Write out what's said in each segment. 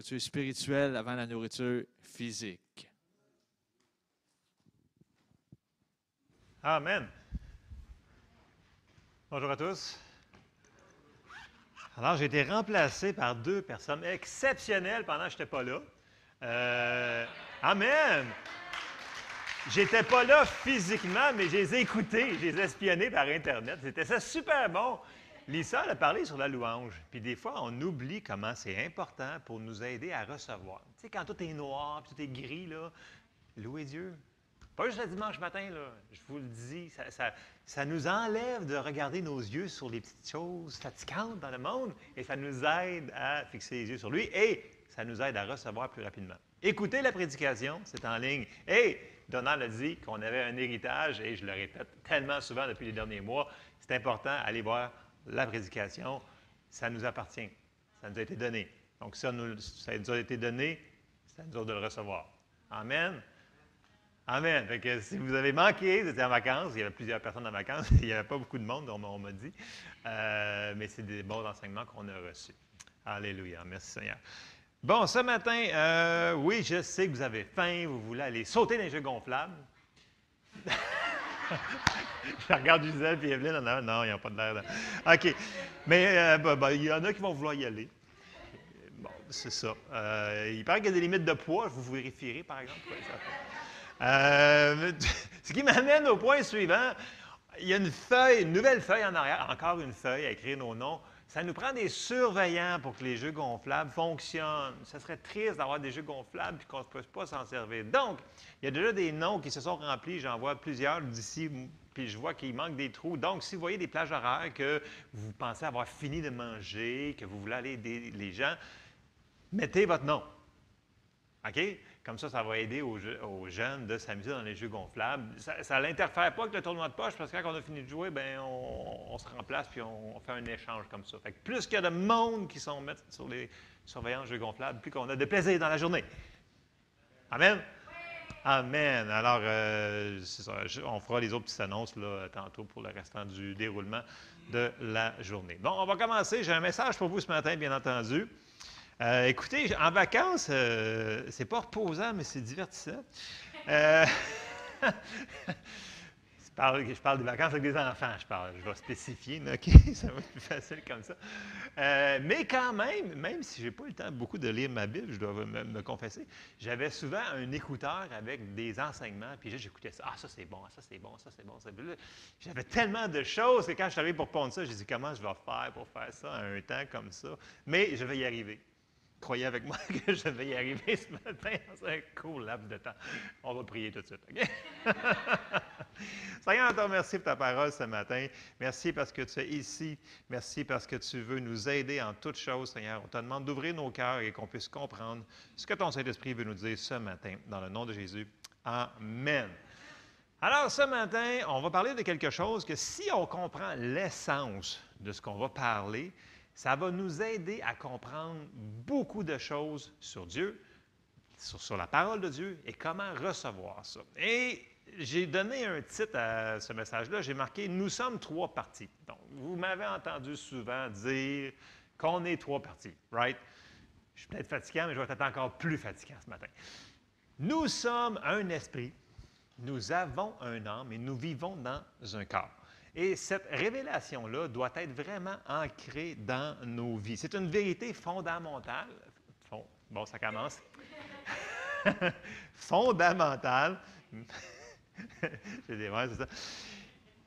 nourriture spirituelle avant la nourriture physique. Amen. Bonjour à tous. Alors, j'ai été remplacé par deux personnes exceptionnelles pendant que je n'étais pas là. Euh, amen. J'étais pas là physiquement, mais je les ai écoutés, je les ai par Internet. C'était ça super bon. Lisa a parlé sur la louange. Puis des fois, on oublie comment c'est important pour nous aider à recevoir. Tu sais, quand tout est noir, puis tout est gris, là, louez Dieu. Pas juste le dimanche matin, là, je vous le dis, ça, ça, nous enlève de regarder nos yeux sur les petites choses fatigantes dans le monde et ça nous aide à fixer les yeux sur lui et ça nous aide à recevoir plus rapidement. Écoutez la prédication, c'est en ligne. Et Donald a dit qu'on avait un héritage et je le répète tellement souvent depuis les derniers mois, c'est important d'aller voir la prédication, ça nous appartient. Ça nous a été donné. Donc, ça nous, ça nous a été donné, c'est à nous de le recevoir. Amen. Amen. Fait que si vous avez manqué, vous étiez en vacances, il y avait plusieurs personnes en vacances, il n'y avait pas beaucoup de monde, on, m'a dit, euh, mais c'est des bons enseignements qu'on a reçus. Alléluia. Merci Seigneur. Bon, ce matin, euh, oui, je sais que vous avez faim, vous voulez aller sauter dans les jeux gonflables. je regarde Gisèle et Evelyne. Non, non, il n'y a pas de l'air. OK. Mais euh, bah, bah, il y en a qui vont vouloir y aller. Bon, c'est ça. Euh, il paraît qu'il y a des limites de poids. Vous vérifierez, par exemple. Euh, ce qui m'amène au point suivant. Il y a une feuille, une nouvelle feuille en arrière, encore une feuille à écrire nos noms. Ça nous prend des surveillants pour que les jeux gonflables fonctionnent. Ce serait triste d'avoir des jeux gonflables et qu'on ne puisse pas s'en servir. Donc, il y a déjà des noms qui se sont remplis. J'en vois plusieurs d'ici, puis je vois qu'il manque des trous. Donc, si vous voyez des plages horaires que vous pensez avoir fini de manger, que vous voulez aller aider les gens, mettez votre nom. OK? Comme ça, ça va aider aux, jeunes de s'amuser dans les jeux gonflables. Ça n'interfère pas avec le tournoi de poche parce que quand on a fini de jouer, ben on, se remplace puis on, fait un échange comme ça. Fait plus qu'il y a de monde qui sont mis sur les surveillances jeux gonflables, plus qu'on a de plaisir dans la journée. Amen? Amen. Alors, euh, on fera les autres petites annonces là, tantôt pour le restant du déroulement de la journée. Bon, on va commencer. J'ai un message pour vous ce matin, bien entendu. Euh, écoutez, en vacances, euh, c'est pas reposant, mais c'est divertissant. Euh, je, parle, des vacances avec des enfants, je parle. Je vais spécifier, OK? Ça va être plus facile comme ça. mais quand même, même si je n'ai pas eu le temps beaucoup de lire ma Bible, je dois me, confesser, j'avais souvent un écouteur avec des enseignements, puis j'écoutais ça. Ah, ça c'est bon, ça c'est bon, ça c'est bon. Ça, J'avais tellement de choses que quand je suis arrivé pour pondre ça, j'ai dit comment je vais faire pour faire ça à un temps comme ça? Mais je vais y arriver croyez avec moi que je vais y arriver ce matin dans un court laps de temps. On va prier tout de suite? Seigneur, on te remercie pour ta parole ce matin. Merci parce que tu es ici. Merci parce que tu veux nous aider en toutes choses, Seigneur. On te demande d'ouvrir nos cœurs et qu'on puisse comprendre ce que ton Saint-Esprit veut nous dire ce matin. Dans le nom de Jésus. Amen. Alors, ce matin, on va parler de quelque chose que si on comprend l'essence de ce qu'on va parler, ça va nous aider à comprendre beaucoup de choses sur Dieu, sur, la parole de Dieu et comment recevoir ça. Et j'ai donné un titre à ce message-là, j'ai marqué Nous sommes trois parties. Donc, vous m'avez entendu souvent dire qu'on est trois parties, right? Je suis peut-être fatiguant, mais je vais être encore plus fatiguant ce matin. Nous sommes un esprit, nous avons un âme et nous vivons dans un corps. Et cette révélation-là doit être vraiment ancrée dans nos vies. C'est une vérité fondamentale. Bon, ça commence. fondamentale. c'est ça.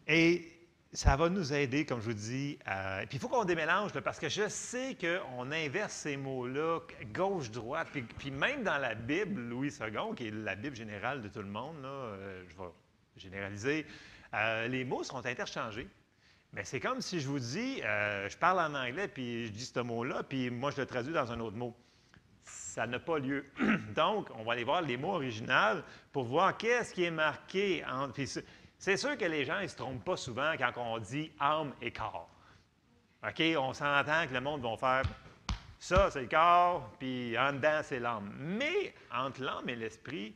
Et ça va nous aider, comme je vous dis. Puis il faut qu'on démélange, parce que je sais qu'on inverse ces mots-là, gauche-droite. Puis, même dans la Bible, Louis II, qui est la Bible générale de tout le monde, euh, je vais généraliser, euh, les mots seront interchangés. Mais c'est comme si je vous dis, euh, je parle en anglais, puis je dis ce mot-là, puis moi, je le traduis dans un autre mot. Ça n'a pas lieu. Donc, on va aller voir les mots originaux pour voir qu'est-ce qui est marqué. En... c'est sûr que les gens ne se trompent pas souvent quand on dit âme et corps. OK? On s'entend que le monde va faire ça, c'est le corps, puis en dedans, c'est l'âme. Mais entre l'âme et l'esprit,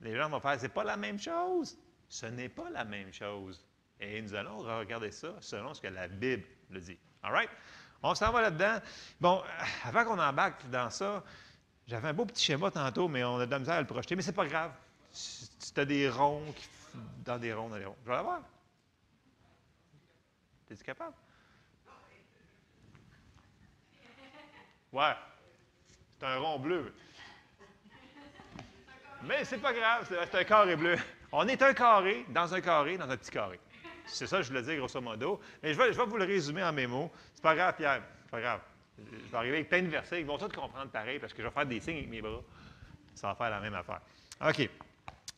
les gens vont faire, c'est pas la même chose. Ce n'est pas la même chose. Et nous allons regarder ça selon ce que la Bible le dit. All right? On s'en va là-dedans. Bon, avant qu'on embarque dans ça, j'avais un beau petit schéma tantôt, mais on a de la misère à le projeter. Mais c'est pas grave. Tu as des ronds dans des ronds, dans des ronds. Je vais l'avoir. T'es-tu capable? Ouais. C'est un rond bleu. Mais c'est pas grave, c'est c'est un carré bleu. On est un carré dans un carré dans un petit carré. C'est ça que je voulais dire grosso modo. Mais je vais, je vais vous le résumer en mes mots. C'est pas grave, Pierre. C'est pas grave. Je vais arriver avec plein de versets. Ils vont tous comprendre pareil parce que je vais faire des signes avec mes bras. Ça va faire la même affaire. OK.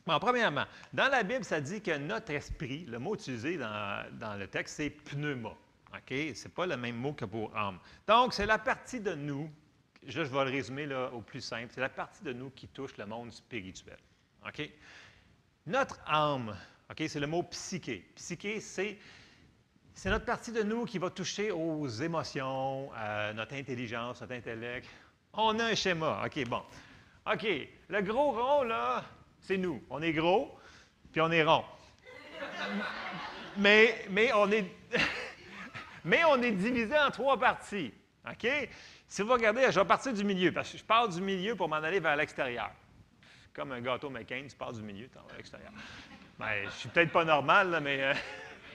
Bon, premièrement, dans la Bible, ça dit que notre esprit, le mot utilisé dans, dans le texte, c'est pneuma. OK? Ce n'est pas le même mot que pour âme. Donc, c'est la partie de nous, là, je vais le résumer là, au plus simple, c'est la partie de nous qui touche le monde spirituel. OK? Notre âme, OK, c'est le mot psyché. Psyché, c'est, c'est notre partie de nous qui va toucher aux émotions, à notre intelligence, notre intellect. On a un schéma. OK, bon. OK, le gros rond, là, c'est nous. On est gros, puis on est rond. Mais, mais, on est, mais on est divisé en trois parties. OK? Si vous regardez, je vais partir du milieu, parce que je pars du milieu pour m'en aller vers l'extérieur. Comme un gâteau McCain, tu pars du milieu, tu vas à l'extérieur. Ben, je suis peut-être pas normal, là, mais euh,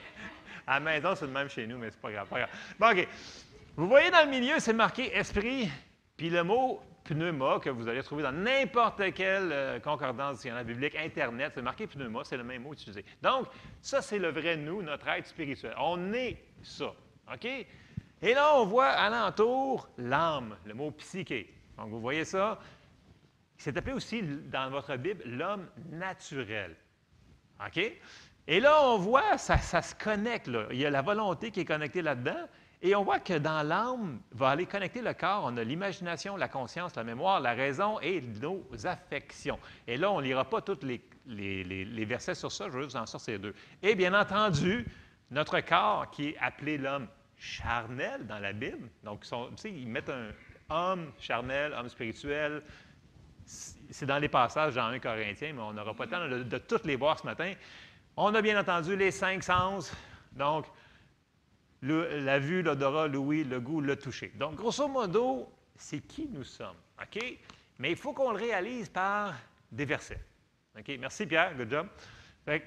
à la maison, c'est le même chez nous, mais c'est pas grave. Pas grave. Bon, OK. Vous voyez dans le milieu, c'est marqué esprit, puis le mot pneuma que vous allez trouver dans n'importe quelle euh, concordance dictionnaire biblique, Internet, c'est marqué pneuma, c'est le même mot utilisé. Donc, ça, c'est le vrai nous, notre être spirituel. On est ça. OK? Et là, on voit alentour l'âme, le mot psyché. Donc, vous voyez ça? C'est appelé aussi dans votre Bible l'homme naturel. OK? Et là, on voit, ça, se connecte. Il y a la volonté qui est connectée là-dedans. Et on voit que dans l'âme, va aller connecter le corps. On a l'imagination, la conscience, la mémoire, la raison et nos affections. Et là, on ne lira pas tous les, versets sur ça, je vais juste en sortir deux. Et bien entendu, notre corps, qui est appelé l'homme charnel dans la Bible, donc ils mettent un homme charnel, homme spirituel, c'est dans les passages dans 1 Corinthiens, mais on n'aura pas le temps de, toutes les voir ce matin. On a bien entendu les cinq sens, donc la vue, l'odorat, l'ouïe, le goût, le toucher. Donc, grosso modo, c'est qui nous sommes. OK? Mais il faut qu'on le réalise par des versets. OK? Merci Pierre, good job. Fait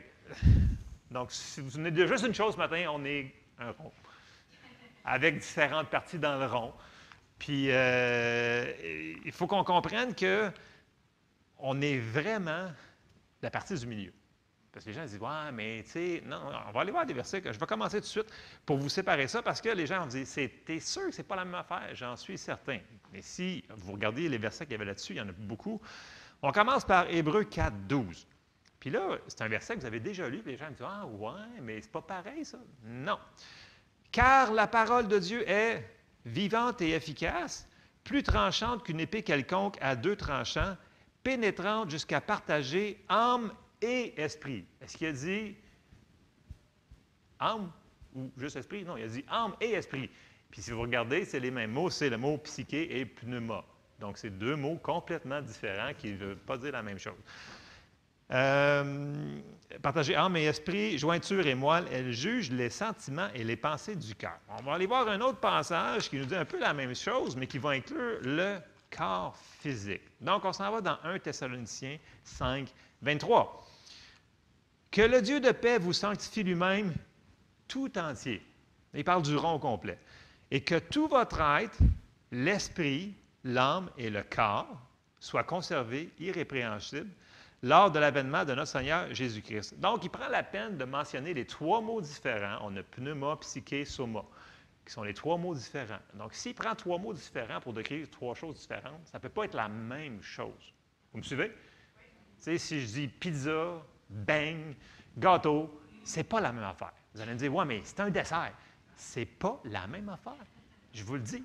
donc, si vous venez de juste une chose ce matin, on est un rond, avec différentes parties dans le rond. Puis, euh, il faut qu'on comprenne que on est vraiment la partie du milieu. Parce que les gens disent, ouais, mais tu sais, non, on va aller voir des versets. Je vais commencer tout de suite pour vous séparer ça parce que les gens C'est- t'es sûr que ce n'est pas la même affaire? J'en suis certain. Mais si vous regardez les versets qu'il y avait là-dessus, il y en a beaucoup. On commence par Hébreu 4, 12. Puis là, c'est un verset que vous avez déjà lu, puis les gens me disent, ah, ouais, mais c'est pas pareil, ça. Non. Car la parole de Dieu est vivante et efficace, plus tranchante qu'une épée quelconque à deux tranchants, pénétrante jusqu'à partager âme et esprit. Est-ce qu'il a dit âme ou juste esprit? Non, il a dit âme et esprit. Puis si vous regardez, c'est les mêmes mots, c'est le mot psyché et pneuma. Donc, c'est deux mots complètement différents qui ne veulent pas dire la même chose. Euh, partager âme et esprit, jointure et moelle, elle juge les sentiments et les pensées du cœur. On va aller voir un autre passage qui nous dit un peu la même chose, mais qui va inclure le corps physique. Donc, on s'en va dans 1 Thessaloniciens 5, 23. Que le Dieu de paix vous sanctifie lui-même tout entier. Il parle du rond complet. Et que tout votre être, l'esprit, l'âme et le corps soient conservés irrépréhensibles lors de l'avènement de notre Seigneur Jésus-Christ. Donc, il prend la peine de mentionner les trois mots différents. On a pneuma, psyché, soma, qui sont les trois mots différents. Donc, s'il prend trois mots différents pour décrire trois choses différentes, ça ne peut pas être la même chose. Vous me suivez? Si je dis pizza, bang, gâteau, c'est pas la même affaire. Vous allez me dire, ouais, mais c'est un dessert. C'est pas la même affaire. Je vous le dis.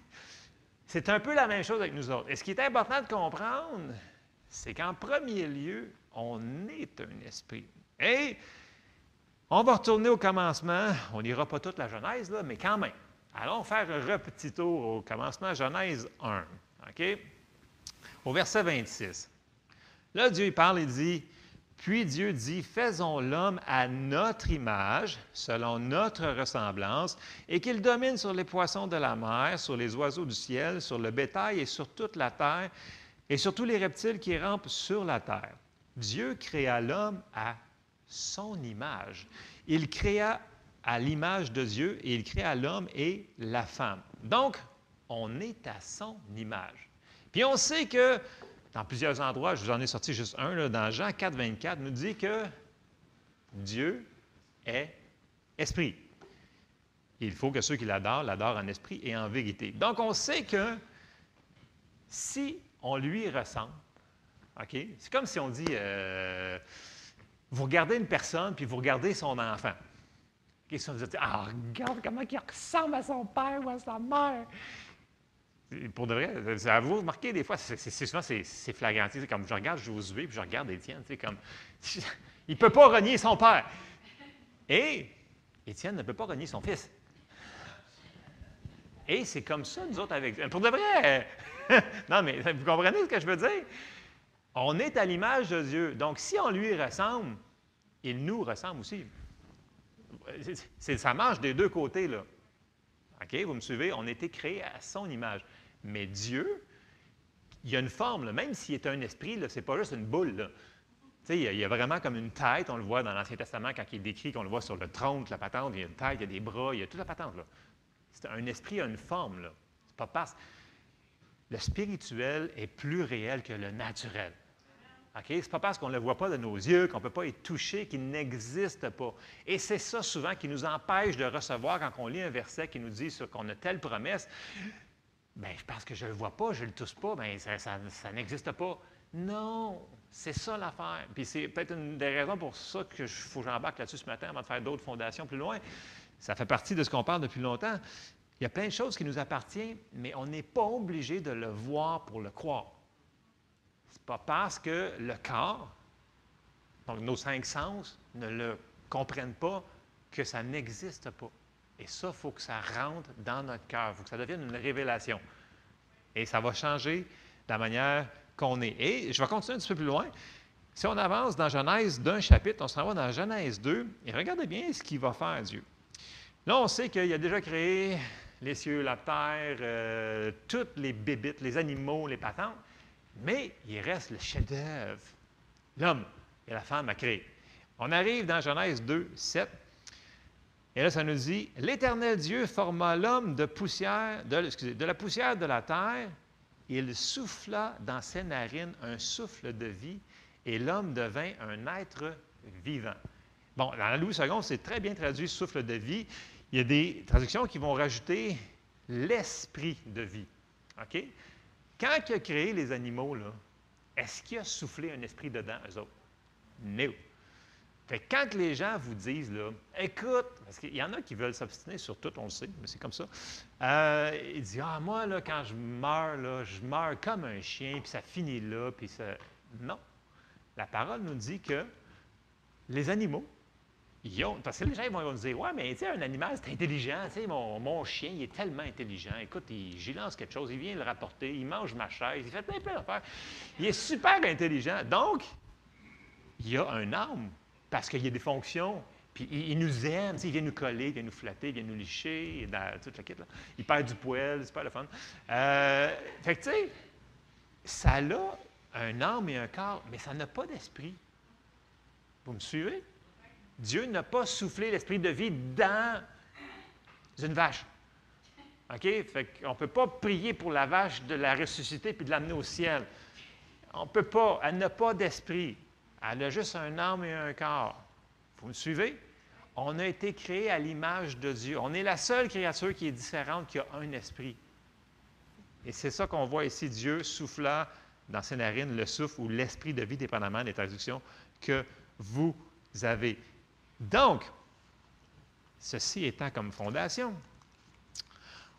C'est un peu la même chose avec nous autres. Et ce qui est important de comprendre, c'est qu'en premier lieu, on est un esprit. Et on va retourner au commencement. On n'ira pas toute la Genèse, là, mais quand même. Allons faire un petit tour au commencement, Genèse 1. OK? Au verset 26. Là, Dieu il parle et dit Puis Dieu dit, faisons l'homme à notre image, selon notre ressemblance, et qu'il domine sur les poissons de la mer, sur les oiseaux du ciel, sur le bétail et sur toute la terre, et sur tous les reptiles qui rampent sur la terre. Dieu créa l'homme à son image. Il créa à l'image de Dieu et il créa l'homme et la femme. Donc, on est à son image. Puis on sait que dans plusieurs endroits, je vous en ai sorti juste un, dans Jean 4, 24, nous dit que Dieu est esprit. Il faut que ceux qui l'adorent l'adorent en esprit et en vérité. Donc, on sait que si on lui ressemble, OK? C'est comme si on dit, euh, vous regardez une personne, puis vous regardez son enfant. Si vous dites, ah, regarde comment il ressemble à son père ou à sa mère. Pour de vrai, ça vous remarquez des fois, c'est, souvent c'est, flagrant. C'est comme je regarde Josué, puis je regarde Étienne, comme il ne peut pas renier son père. Et Étienne ne peut pas renier son fils. Et c'est comme ça, nous autres, avec. Pour de vrai, non, mais vous comprenez ce que je veux dire? On est à l'image de Dieu. Donc, si on lui ressemble, il nous ressemble aussi. C'est, ça marche des deux côtés, là. OK, vous me suivez? On a été créé à son image. Mais Dieu, il y a une forme, même s'il est un esprit, ce n'est pas juste une boule. Il y, a, il y a vraiment comme une tête, on le voit dans l'Ancien Testament quand il est décrit, qu'on le voit sur le trône, la patente, il y a une tête, il y a des bras, il y a toute la patente. Là. Un esprit a une forme. Là. C'est pas parce. Le spirituel est plus réel que le naturel. Ce n'est pas parce qu'on ne le voit pas de nos yeux, qu'on ne peut pas y toucher, qu'il n'existe pas. Et c'est ça souvent qui nous empêche de recevoir quand on lit un verset qui nous dit qu'on a telle promesse. Bien, parce que je ne le vois pas, je ne le touche pas, bien, ça, ça n'existe pas. Non, c'est ça l'affaire. Puis c'est peut-être une des raisons pour ça que faut que j'embarque là-dessus ce matin avant de faire d'autres fondations plus loin. Ça fait partie de ce qu'on parle depuis longtemps. Il y a plein de choses qui nous appartiennent, mais on n'est pas obligé de le voir pour le croire. Pas parce que le corps, donc nos cinq sens, ne le comprennent pas que ça n'existe pas. Et ça, il faut que ça rentre dans notre cœur, il faut que ça devienne une révélation. Et ça va changer la manière qu'on est. Et je vais continuer un petit peu plus loin. Si on avance dans Genèse d'un chapitre, on s'en va dans Genèse 2, et regardez bien ce qu'il va faire Dieu. Là, on sait qu'il a déjà créé les cieux, la terre, euh, toutes les bébites, les animaux, les patentes, mais il reste le chef-d'œuvre, l'homme et la femme a créé. On arrive dans Genèse 2, 7, et là, ça nous dit L'Éternel Dieu forma l'homme de poussière, de, de la poussière de la terre, il souffla dans ses narines un souffle de vie, et l'homme devint un être vivant. Bon, dans la Louis II, c'est très bien traduit souffle de vie. Il y a des traductions qui vont rajouter l'esprit de vie. OK? Quand il a créé les animaux, est-ce qu'il a soufflé un esprit dedans, eux autres? Non. Fait quand les gens vous disent, là, écoute, parce qu'il y en a qui veulent s'obstiner sur tout, on le sait, mais c'est comme ça. Euh, ils disent, ah, moi, là, quand je meurs, là, je meurs comme un chien, puis ça finit là, puis ça. Non. La parole nous dit que les animaux, parce que les gens vont nous dire Ouais, mais tu sais, un animal, c'est intelligent. Tu sais, mon, mon, chien, il est tellement intelligent. Écoute, j'y lance quelque chose, il vient le rapporter, il mange ma chaise, il fait plein, plein d'affaires. Il est super intelligent. Donc, il a un âme, parce qu'il y a des fonctions. Puis il, nous aime, il vient nous coller, il vient nous flatter, il vient nous licher, là. Il perd du poêle, c'est pas le fun. Euh, fait que, tu sais, ça a un âme et un corps, mais ça n'a pas d'esprit. Vous me suivez? Dieu n'a pas soufflé l'esprit de vie dans une vache. OK? Qu'on ne peut pas prier pour la vache de la ressusciter puis de l'amener au ciel. On ne peut pas. Elle n'a pas d'esprit. Elle a juste un âme et un corps. Vous me suivez? On a été créé à l'image de Dieu. On est la seule créature qui est différente, qui a un esprit. Et c'est ça qu'on voit ici, Dieu soufflant dans ses narines le souffle ou l'esprit de vie, dépendamment des traductions que vous avez. Donc, ceci étant comme fondation,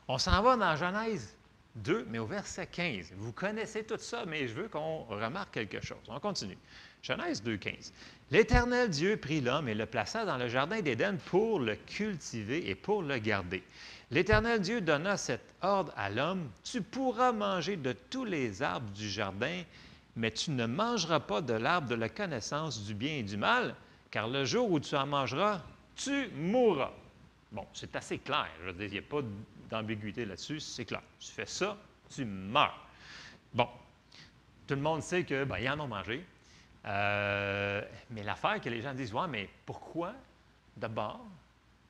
on s'en va dans Genèse 2, mais au verset 15. Vous connaissez tout ça, mais je veux qu'on remarque quelque chose. On continue. Genèse 2, 15. L'Éternel Dieu prit l'homme et le plaça dans le jardin d'Éden pour le cultiver et pour le garder. L'Éternel Dieu donna cet ordre à l'homme, Tu pourras manger de tous les arbres du jardin, mais tu ne mangeras pas de l'arbre de la connaissance du bien et du mal, car le jour où tu en mangeras, tu mourras. Bon, c'est assez clair. Je veux dire, il n'y a pas d'ambiguïté là-dessus, c'est clair. Tu fais ça, tu meurs. Bon, tout le monde sait que ben, en ont mangé. Euh, mais l'affaire que les gens disent, ouais, mais pourquoi d'abord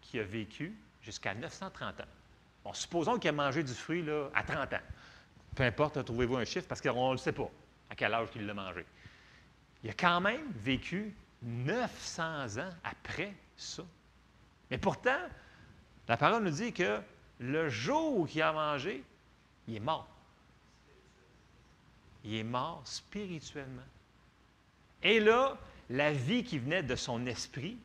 qui a vécu jusqu'à 930 ans? Bon, supposons qu'il a mangé du fruit là, à 30 ans. Peu importe, trouvez-vous un chiffre, parce qu'on ne le sait pas à quel âge il l'a mangé. Il a quand même vécu 900 ans après ça. Mais pourtant, la parole nous dit que le jour où il a mangé, il est mort. Il est mort spirituellement. Et là, la vie qui venait de son esprit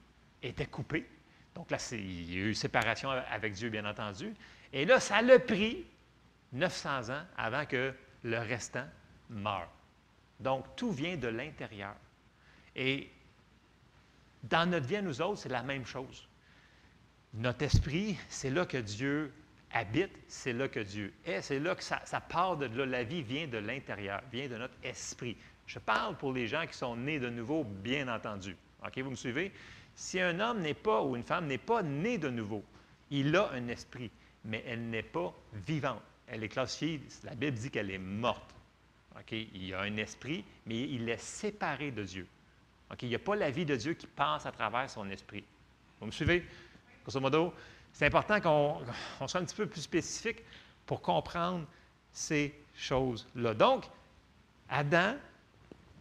était coupée. Donc là, il y a eu séparation avec Dieu, bien entendu. Et là, ça l'a pris 900 ans avant que le restant meure. Donc, tout vient de l'intérieur. Dans notre vie à nous autres, c'est la même chose. Notre esprit, c'est là que Dieu habite, c'est là que Dieu est, c'est là que ça, part de là. La vie vient de l'intérieur, vient de notre esprit. Je parle pour les gens qui sont nés de nouveau, bien entendu. OK, vous me suivez? Si un homme n'est pas ou une femme n'est pas né de nouveau, il a un esprit, mais elle n'est pas vivante. Elle est classifiée, la Bible dit qu'elle est morte. OK, il a un esprit, mais il est séparé de Dieu. Il n'y a pas la vie de Dieu qui passe à travers son esprit. Vous me suivez? Grosso modo, c'est important qu'on soit un petit peu plus spécifique pour comprendre ces choses-là. Donc, Adam,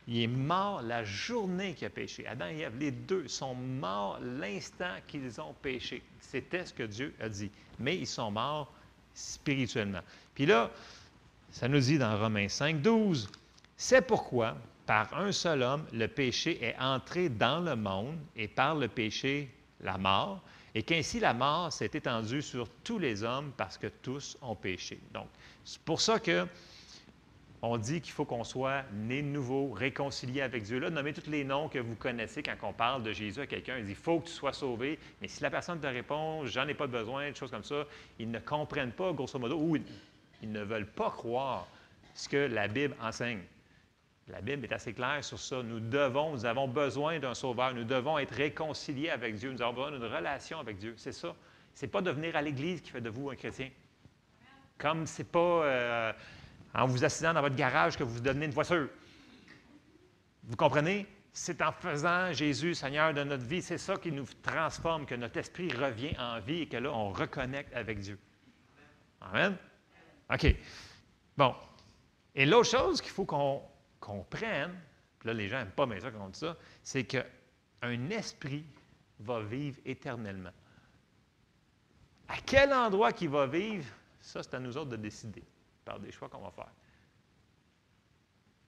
il est mort la journée qu'il a péché. Adam et Ève, les deux, sont morts l'instant qu'ils ont péché. C'était ce que Dieu a dit. Mais ils sont morts spirituellement. Puis là, ça nous dit dans Romains 5, 12, c'est pourquoi, par un seul homme, le péché est entré dans le monde, et par le péché, la mort, et qu'ainsi la mort s'est étendue sur tous les hommes parce que tous ont péché. Donc, c'est pour ça que on dit qu'il faut qu'on soit né de nouveau, réconcilié avec Dieu. Là, nommez tous les noms que vous connaissez quand on parle de Jésus à quelqu'un. Il dit, il faut que tu sois sauvé. Mais si la personne te répond, j'en ai pas besoin, des choses comme ça, ils ne comprennent pas, grosso modo, ou ils ne veulent pas croire ce que la Bible enseigne. La Bible est assez claire sur ça. Nous devons, nous avons besoin d'un sauveur. Nous devons être réconciliés avec Dieu. Nous avons besoin d'une relation avec Dieu. C'est ça. Ce n'est pas de venir à l'Église qui fait de vous un chrétien. Comme ce n'est pas euh, en vous assistant dans votre garage que vous devenez une voiture. Vous comprenez? C'est en faisant Jésus Seigneur de notre vie, c'est ça qui nous transforme, que notre esprit revient en vie et que là, on reconnecte avec Dieu. Amen? OK. Bon. Et l'autre chose qu'il faut qu'on comprenne, puis là, les gens n'aiment pas mais ça quand on dit ça, c'est qu'un esprit va vivre éternellement. À quel endroit qu'il va vivre, ça, c'est à nous autres de décider par des choix qu'on va faire.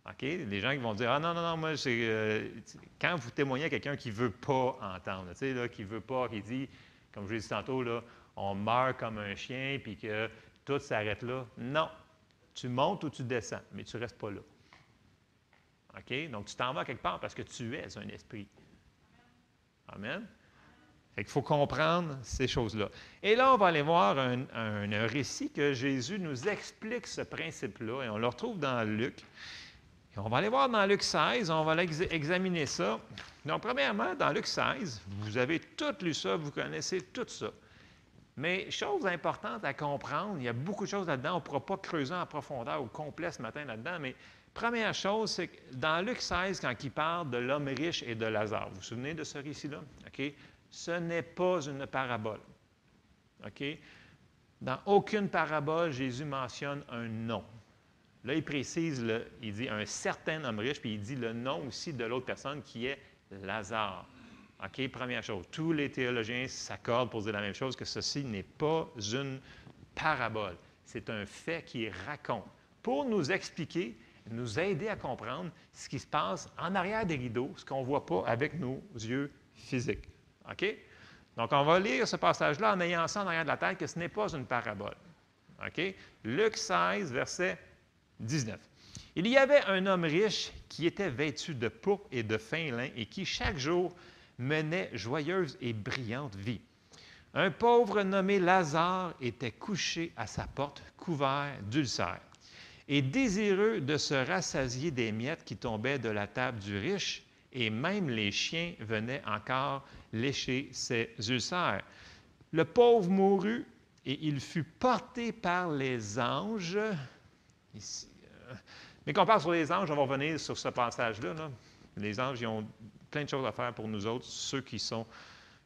OK? Les gens qui vont dire Ah non, non, non, moi. Euh, quand vous témoignez à quelqu'un qui ne veut pas entendre, tu sais, qui ne veut pas, qui dit, comme je l'ai dit tantôt, là, on meurt comme un chien, puis que tout s'arrête là. Non. Tu montes ou tu descends, mais tu ne restes pas là. Donc, tu t'en vas quelque part parce que tu es un esprit. Amen. Il faut comprendre ces choses-là. Et là, on va aller voir un, récit que Jésus nous explique ce principe-là, et on le retrouve dans Luc. Et on va aller voir dans Luc 16, on va examiner ça. Donc, premièrement, dans Luc 16, vous avez tout lu ça, vous connaissez tout ça. Mais chose importante à comprendre, il y a beaucoup de choses là-dedans, on ne pourra pas creuser en profondeur ou complet ce matin là-dedans, mais première chose, c'est que dans Luc 16, quand il parle de l'homme riche et de Lazare, vous vous souvenez de ce récit-là? OK? Ce n'est pas une parabole. OK? Dans aucune parabole, Jésus mentionne un nom. Là, il précise, il dit un certain homme riche, puis il dit le nom aussi de l'autre personne qui est Lazare. OK, première chose. Tous les théologiens s'accordent pour dire la même chose, que ceci n'est pas une parabole. C'est un fait qui raconte pour nous expliquer, nous aider à comprendre ce qui se passe en arrière des rideaux, ce qu'on ne voit pas avec nos yeux physiques. OK? Donc, on va lire ce passage-là en ayant ça en arrière de la tête que ce n'est pas une parabole. OK? Luc 16, verset 19. Il y avait un homme riche qui était vêtu de pourpre et de fin lin et qui chaque jour menait joyeuse et brillante vie. Un pauvre nommé Lazare était couché à sa porte, couvert d'ulcères. Et désireux de se rassasier des miettes qui tombaient de la table du riche, et même les chiens venaient encore lécher ses ulcères. Le pauvre mourut et il fut porté par les anges. Ici, euh, mais quand on parle sur les anges, on va revenir sur ce passage-là. Les anges, ils ont plein de choses à faire pour nous autres, ceux qui sont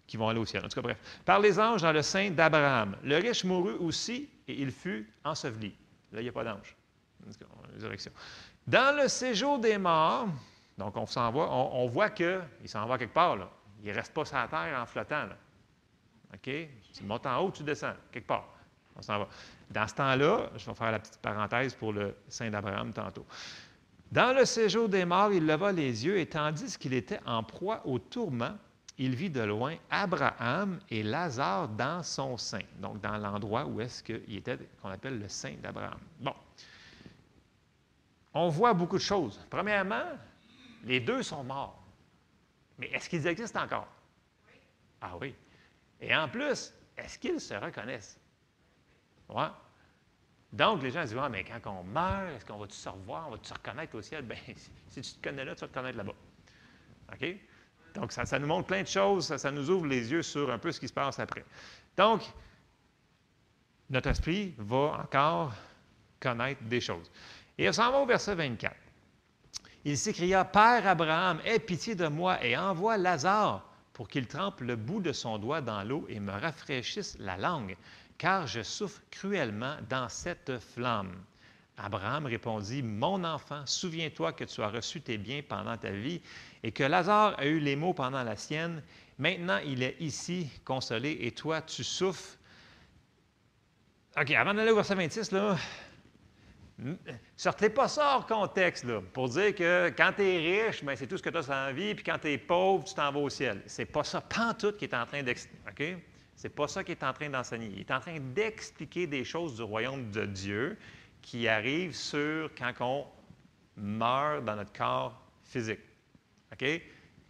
qui vont aller au ciel. En tout cas, bref. Par les anges dans le sein d'Abraham. Le riche mourut aussi et il fut enseveli. Là, il n'y a pas d'ange. Dans le séjour des morts, donc on s'en va, on, voit qu'il s'en va quelque part. Là. Il ne reste pas sur la terre en flottant. OK? Tu montes en haut, tu descends, quelque part. On s'en va. Dans ce temps-là, je vais faire la petite parenthèse pour le Saint d'Abraham tantôt. Dans le séjour des morts, il leva les yeux et tandis qu'il était en proie au tourment, il vit de loin Abraham et Lazare dans son sein, donc dans l'endroit où est-ce qu'il était, qu'on appelle le sein d'Abraham. Bon. On voit beaucoup de choses. Premièrement, les deux sont morts. Mais est-ce qu'ils existent encore? Ah oui. Et en plus, est-ce qu'ils se reconnaissent? Ouais. Donc, les gens disent mais quand on meurt, est-ce qu'on va se revoir? On va se reconnaître au ciel? Bien, si tu te connais là, tu vas te reconnaître là-bas. OK? Donc, ça, nous montre plein de choses, ça, nous ouvre les yeux sur un peu ce qui se passe après. Donc, notre esprit va encore connaître des choses. Et on s'en va au verset 24. Il s'écria, Père Abraham, aie pitié de moi et envoie Lazare pour qu'il trempe le bout de son doigt dans l'eau et me rafraîchisse la langue, car je souffre cruellement dans cette flamme. Abraham répondit, Mon enfant, souviens-toi que tu as reçu tes biens pendant ta vie et que Lazare a eu les maux pendant la sienne. Maintenant, il est ici, consolé, et toi, tu souffres. OK, avant d'aller au verset 26, là, sortez pas ça hors contexte, là, pour dire que quand tu es riche, ben, c'est tout ce que tu as sans vie, puis quand tu es pauvre, tu t'en vas au ciel. C'est pas ça, tout qui est en train d'expliquer. C'est pas ça qu'il est en train d'enseigner. Il est en train d'expliquer des choses du royaume de Dieu qui arrive sur quand on meurt dans notre corps physique. OK?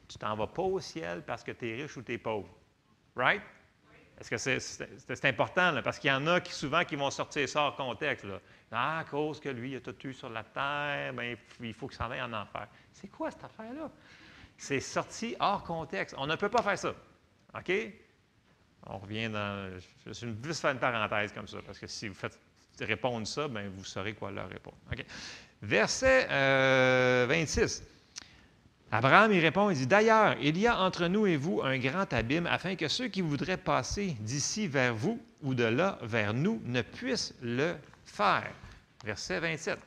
Tu t'en vas pas au ciel parce que tu es riche ou tu es pauvre. Right? Est-ce que c'est important, parce qu'il y en a qui souvent qui vont sortir ça hors contexte. Là. Ah, à cause que lui, il a tout eu sur la terre, bien, il faut qu'il s'en aille en enfer. C'est quoi cette affaire-là? C'est sorti hors contexte. On ne peut pas faire ça. OK? On revient dans. Je suis juste faire une parenthèse comme ça, parce que si vous faites répondre ça, bien, vous saurez quoi leur répondre. Verset 26. Euh, Abraham y répond, il dit, D'ailleurs, il y a entre nous et vous un grand abîme, afin que ceux qui voudraient passer d'ici vers vous ou de là vers nous ne puissent le faire. Verset 27.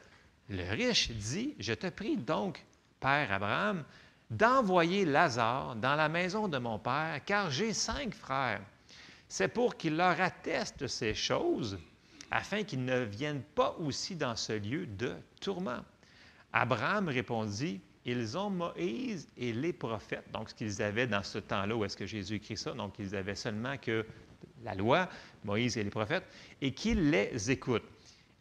Le riche dit, Je te prie donc, Père Abraham, d'envoyer Lazare dans la maison de mon Père, car j'ai cinq frères. C'est pour qu'il leur atteste ces choses afin qu'ils ne viennent pas aussi dans ce lieu de tourment. Abraham répondit, ils ont Moïse et les prophètes, donc ce qu'ils avaient dans ce temps-là où est-ce que Jésus écrit ça, donc ils avaient seulement que la loi, Moïse et les prophètes, et qu'ils les écoutent.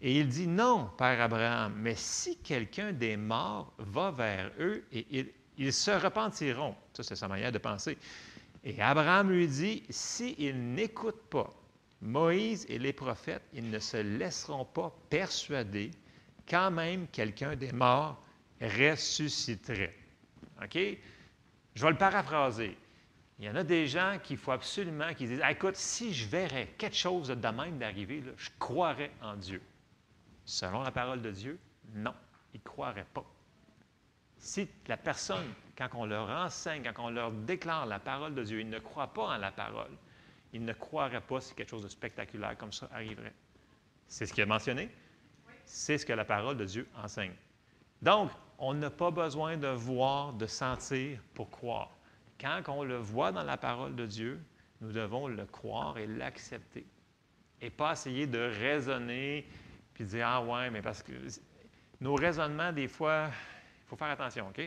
Et il dit, non, Père Abraham, mais si quelqu'un des morts va vers eux, et ils, se repentiront. Ça, c'est sa manière de penser. Et Abraham lui dit, s'ils n'écoutent pas Moïse et les prophètes, ils ne se laisseront pas persuader quand même quelqu'un des morts ressusciterait. OK? Je vais le paraphraser. Il y en a des gens qu'il faut absolument qui disent Écoute, si je verrais quelque chose de même d'arriver, je croirais en Dieu. Selon la parole de Dieu, non, ils ne croiraient pas. Si la personne, quand on leur enseigne, quand on leur déclare la parole de Dieu, ils ne croient pas en la parole, il ne croirait pas si quelque chose de spectaculaire comme ça arriverait. C'est ce qu'il a mentionné? C'est ce que la parole de Dieu enseigne. Donc, on n'a pas besoin de voir, de sentir pour croire. Quand on le voit dans la parole de Dieu, nous devons le croire et l'accepter. Et pas essayer de raisonner puis dire Ah ouais, mais parce que nos raisonnements, des fois, il faut faire attention, OK?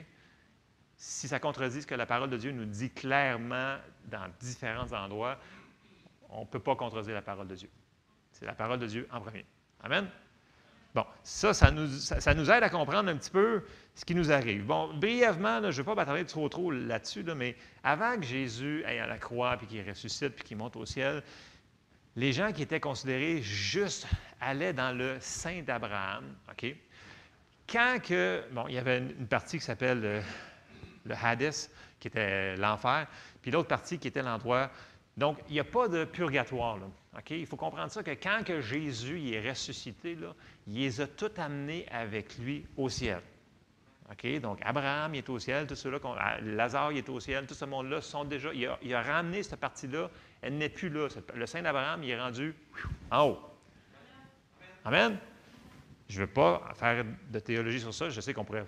Si ça contredit ce que la parole de Dieu nous dit clairement dans différents endroits, on ne peut pas contredire la parole de Dieu. C'est la parole de Dieu en premier. Amen? Bon, ça, ça nous, ça, nous, aide à comprendre un petit peu ce qui nous arrive. Bon, brièvement, je ne vais pas m'attarder trop trop là-dessus, mais avant que Jésus aille à la croix, puis qu'il ressuscite, puis qu'il monte au ciel, les gens qui étaient considérés justes allaient dans le sein d'Abraham, OK? quand que, bon, il y avait une partie qui s'appelle le, le Hades, qui était l'enfer, puis l'autre partie qui était l'endroit. Donc, il n'y a pas de purgatoire. Il faut comprendre ça que quand Jésus est ressuscité, il les a tous amenés avec lui au ciel. Donc, Abraham, est au ciel, tout ceux-là, Lazare, est au ciel, tout ce monde-là sont déjà. Il a, il a ramené cette partie-là, elle n'est plus là. Le Saint d'Abraham, il est rendu en haut. Amen? Je ne veux pas faire de théologie sur ça. Je sais qu'on pourrait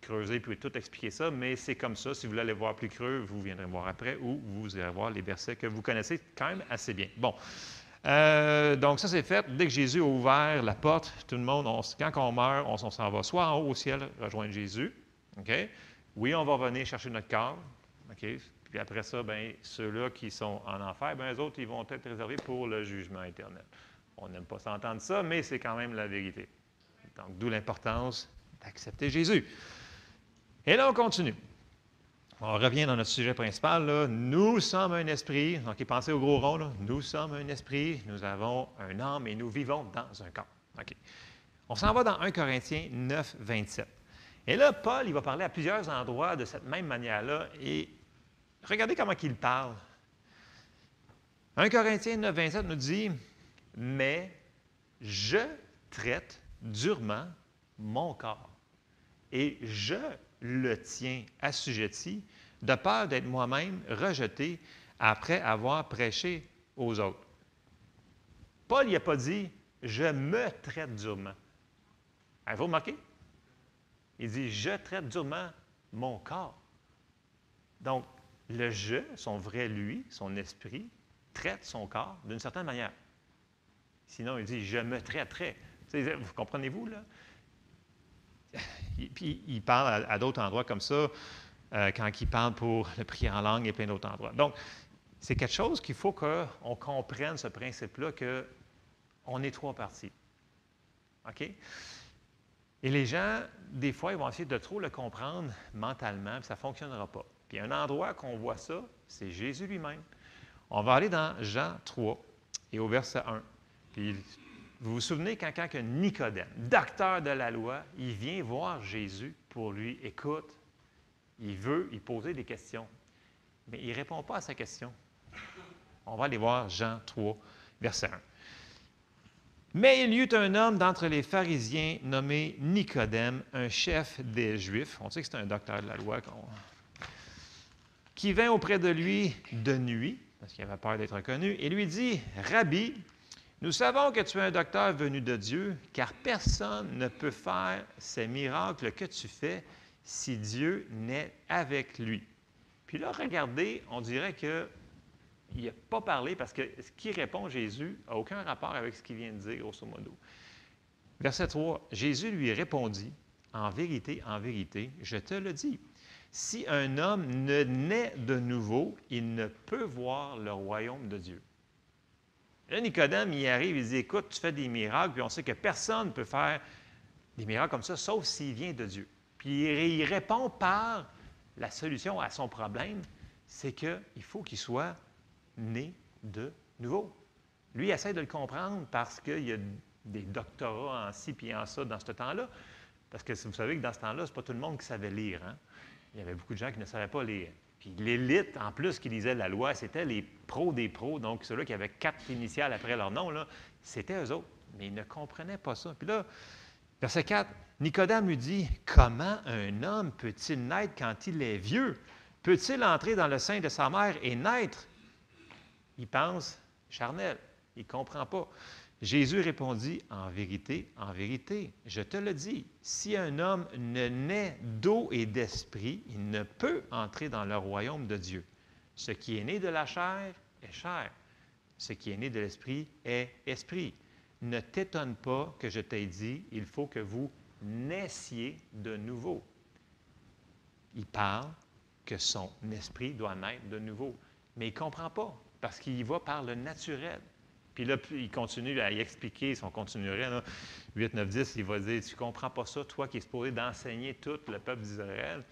creuser puis tout expliquer ça, mais c'est comme ça. Si vous voulez aller voir plus creux, vous viendrez voir après ou vous irez voir les versets que vous connaissez quand même assez bien. Bon. Euh, donc, ça, c'est fait. Dès que Jésus a ouvert la porte, tout le monde, quand on meurt, on, s'en va soit en haut au ciel rejoindre Jésus. OK? Oui, on va venir chercher notre corps. OK? Puis après ça, bien, ceux-là qui sont en enfer, bien, les autres, ils vont être réservés pour le jugement éternel. On n'aime pas s'entendre ça, mais c'est quand même la vérité. Donc, d'où l'importance d'accepter Jésus. Et là, on continue. On revient dans notre sujet principal. Nous sommes un esprit. Donc, pensez au gros rond. Nous sommes un esprit, nous avons un âme et nous vivons dans un corps. OK. On s'en va dans 1 Corinthiens 9, 27. Et là, Paul, il va parler à plusieurs endroits de cette même manière-là. Et regardez comment il parle. 1 Corinthiens 9, 27 nous dit Mais je traite durement mon corps et je le tiens assujetti de peur d'être moi-même rejeté après avoir prêché aux autres. Paul n'a pas dit je me traite durement. Avez-vous remarqué? Il dit je traite durement mon corps. Donc, le je, son vrai lui, son esprit, traite son corps d'une certaine manière. Sinon, il dit je me traiterai. Vous comprenez-vous, là? Puis il parle à, d'autres endroits comme ça, euh, quand il parle pour le prier en langue et plein d'autres endroits. Donc, c'est quelque chose qu'il faut qu'on comprenne ce principe-là, qu'on est trois parties. OK? Et les gens, des fois, ils vont essayer de trop le comprendre mentalement, puis ça ne fonctionnera pas. Puis un endroit qu'on voit ça, c'est Jésus lui-même. On va aller dans Jean 3 et au verset 1. Vous vous souvenez quand, quand Nicodème, docteur de la loi, il vient voir Jésus pour lui, écoute, il veut y poser des questions, mais il ne répond pas à sa question. On va aller voir Jean 3, verset 1. Mais il y eut un homme d'entre les pharisiens nommé Nicodème, un chef des Juifs, on sait que c'est un docteur de la loi, qui vint auprès de lui de nuit, parce qu'il avait peur d'être reconnu, et lui dit, Rabbi, nous savons que tu es un docteur venu de Dieu, car personne ne peut faire ces miracles que tu fais si Dieu n'est avec lui. Puis là, regardez, on dirait qu'il n'a pas parlé parce que ce qui répond Jésus n'a aucun rapport avec ce qu'il vient de dire, grosso modo. Verset 3, Jésus lui répondit, En vérité, en vérité, je te le dis, si un homme ne naît de nouveau, il ne peut voir le royaume de Dieu. Là, Nicodème, il arrive, il dit Écoute, tu fais des miracles, puis on sait que personne ne peut faire des miracles comme ça, sauf s'il vient de Dieu. Puis il répond par la solution à son problème c'est qu'il faut qu'il soit né de nouveau. Lui, il essaie de le comprendre parce qu'il y a des doctorats en ci puis en ça dans ce temps-là. Parce que vous savez que dans ce temps-là, ce n'est pas tout le monde qui savait lire. Hein. Il y avait beaucoup de gens qui ne savaient pas lire. Puis l'élite, en plus, qui lisait la loi, c'était les pros des pros, donc ceux-là qui avaient quatre initiales après leur nom, c'était eux autres. Mais ils ne comprenaient pas ça. Puis là, verset 4, Nicodème lui dit Comment un homme peut-il naître quand il est vieux? Peut-il entrer dans le sein de sa mère et naître? Il pense charnel. Il ne comprend pas. Jésus répondit, En vérité, en vérité, je te le dis, si un homme ne naît d'eau et d'esprit, il ne peut entrer dans le royaume de Dieu. Ce qui est né de la chair est chair. Ce qui est né de l'esprit est esprit. Ne t'étonne pas que je t'ai dit, il faut que vous naissiez de nouveau. Il parle que son esprit doit naître de nouveau, mais il ne comprend pas parce qu'il y va par le naturel. Puis là, il continue à y expliquer, si on continuerait, 8, 9, 10, il va dire Tu comprends pas ça, toi qui es supposé d'enseigner tout le peuple d'Israël.